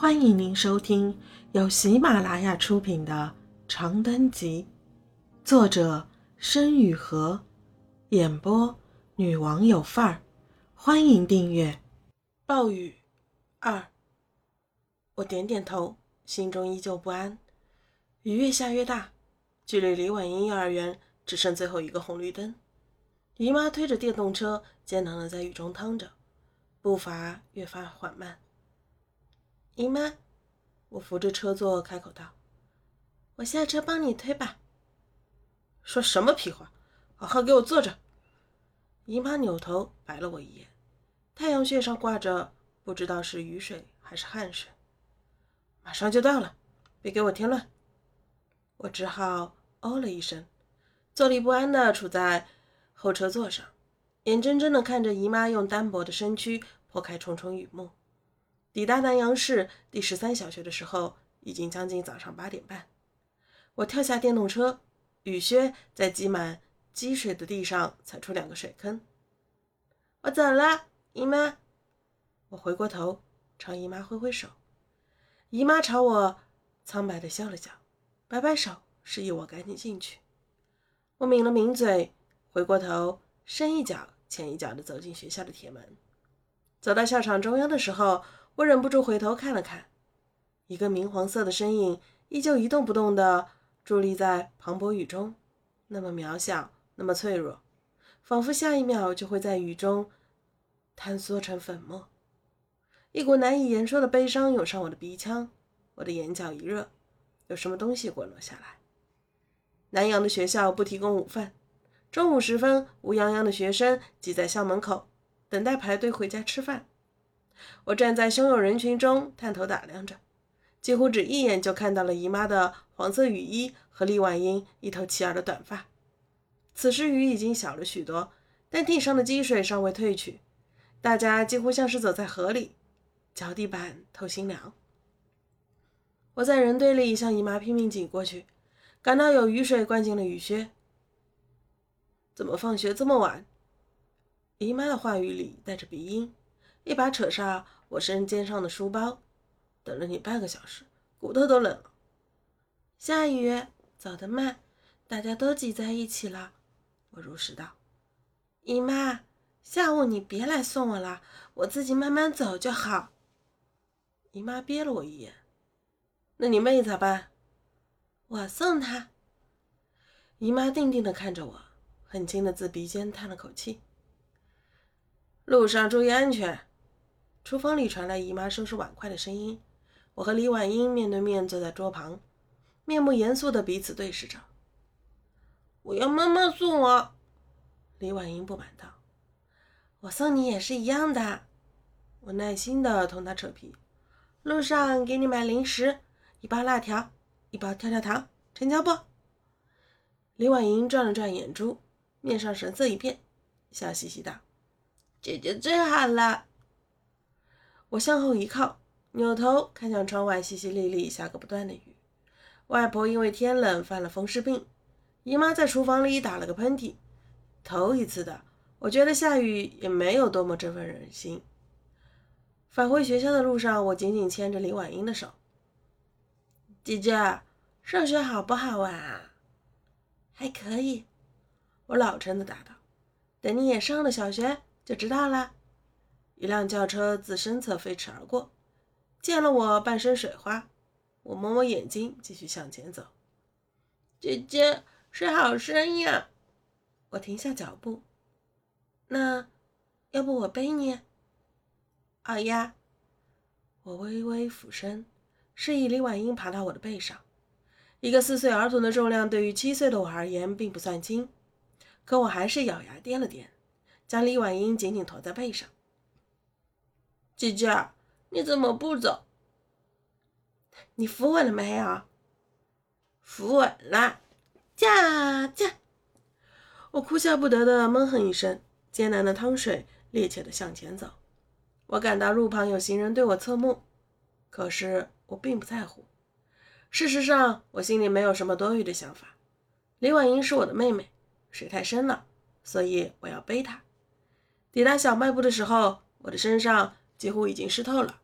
欢迎您收听由喜马拉雅出品的《长灯集》，作者申雨禾，演播女王有范儿。欢迎订阅。暴雨二，我点点头，心中依旧不安。雨越下越大，距离李婉英幼儿园只剩最后一个红绿灯。姨妈推着电动车，艰难的在雨中趟着，步伐越发缓慢。姨妈，我扶着车座开口道：“我下车帮你推吧。”说什么屁话！好好给我坐着。姨妈扭头白了我一眼，太阳穴上挂着不知道是雨水还是汗水。马上就到了，别给我添乱。我只好哦了一声，坐立不安地处在后车座上，眼睁睁地看着姨妈用单薄的身躯拨开重重雨幕。抵达南阳市第十三小学的时候，已经将近早上八点半。我跳下电动车，雨靴在积满积水的地上踩出两个水坑。我走了，姨妈。我回过头朝姨妈挥挥手，姨妈朝我苍白的笑了笑，摆摆手示意我赶紧进去。我抿了抿嘴，回过头，深一脚浅一脚的走进学校的铁门。走到校场中央的时候。我忍不住回头看了看，一个明黄色的身影依旧一动不动地伫立在磅礴雨中，那么渺小，那么脆弱，仿佛下一秒就会在雨中坍缩成粉末。一股难以言说的悲伤涌上我的鼻腔，我的眼角一热，有什么东西滚落下来。南阳的学校不提供午饭，中午时分，乌泱泱的学生挤在校门口，等待排队回家吃饭。我站在汹涌人群中，探头打量着，几乎只一眼就看到了姨妈的黄色雨衣和厉婉英一头齐耳的短发。此时雨已经小了许多，但地上的积水尚未退去，大家几乎像是走在河里，脚底板透心凉。我在人堆里向姨妈拼命挤过去，感到有雨水灌进了雨靴。怎么放学这么晚？姨妈的话语里带着鼻音。一把扯上我身肩上的书包，等了你半个小时，骨头都冷了。下雨，走得慢，大家都挤在一起了。我如实道：“姨妈，下午你别来送我了，我自己慢慢走就好。”姨妈瞥了我一眼：“那你妹咋办？”我送她。姨妈定定地看着我，很轻的自鼻尖叹了口气：“路上注意安全。”厨房里传来姨妈收拾碗筷的声音，我和李婉英面对面坐在桌旁，面目严肃的彼此对视着。我要妈妈送我，李婉英不满道。我送你也是一样的，我耐心的同她扯皮。路上给你买零食，一包辣条，一包跳跳糖，成交不？李婉英转了转眼珠，面上神色一变，笑嘻嘻道：“姐姐最好了。”我向后一靠，扭头看向窗外淅淅沥沥下个不断的雨。外婆因为天冷犯了风湿病，姨妈在厨房里打了个喷嚏。头一次的，我觉得下雨也没有多么振奋人心。返回学校的路上，我紧紧牵着李婉英的手。姐姐，上学好不好啊？还可以，我老成的答道。等你也上了小学，就知道了。一辆轿车自身侧飞驰而过，溅了我半身水花。我摸摸眼睛，继续向前走。姐姐，水好深呀！我停下脚步。那，要不我背你？好呀。我微微俯身，示意李婉英爬到我的背上。一个四岁儿童的重量对于七岁的我而言并不算轻，可我还是咬牙掂了掂，将李婉英紧紧驮在背上。姐姐，你怎么不走？你扶稳了没有？扶稳了，驾驾！我哭笑不得的闷哼一声，艰难的趟水，趔趄的向前走。我感到路旁有行人对我侧目，可是我并不在乎。事实上，我心里没有什么多余的想法。李婉英是我的妹妹，水太深了，所以我要背她。抵达小卖部的时候，我的身上。几乎已经湿透了，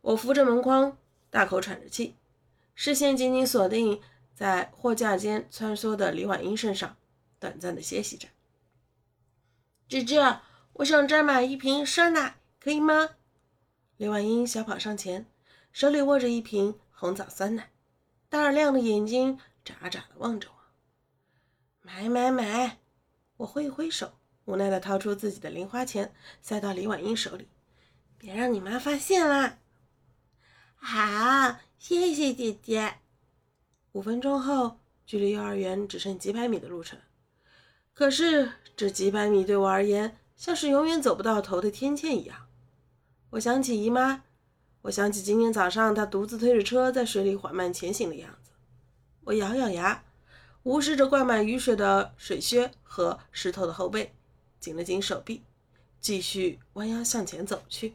我扶着门框，大口喘着气，视线紧紧锁定在货架间穿梭的李婉英身上，短暂的歇息着。姐姐，我想再买一瓶酸奶，可以吗？李婉英小跑上前，手里握着一瓶红枣酸奶，大而亮的眼睛眨眨的望着我。买买买！我挥一挥手，无奈的掏出自己的零花钱，塞到李婉英手里。别让你妈发现啦！好，谢谢姐姐。五分钟后，距离幼儿园只剩几百米的路程，可是这几百米对我而言，像是永远走不到头的天堑一样。我想起姨妈，我想起今天早上她独自推着车在水里缓慢前行的样子。我咬咬牙，无视着灌满雨水的水靴和湿透的后背，紧了紧手臂，继续弯腰向前走去。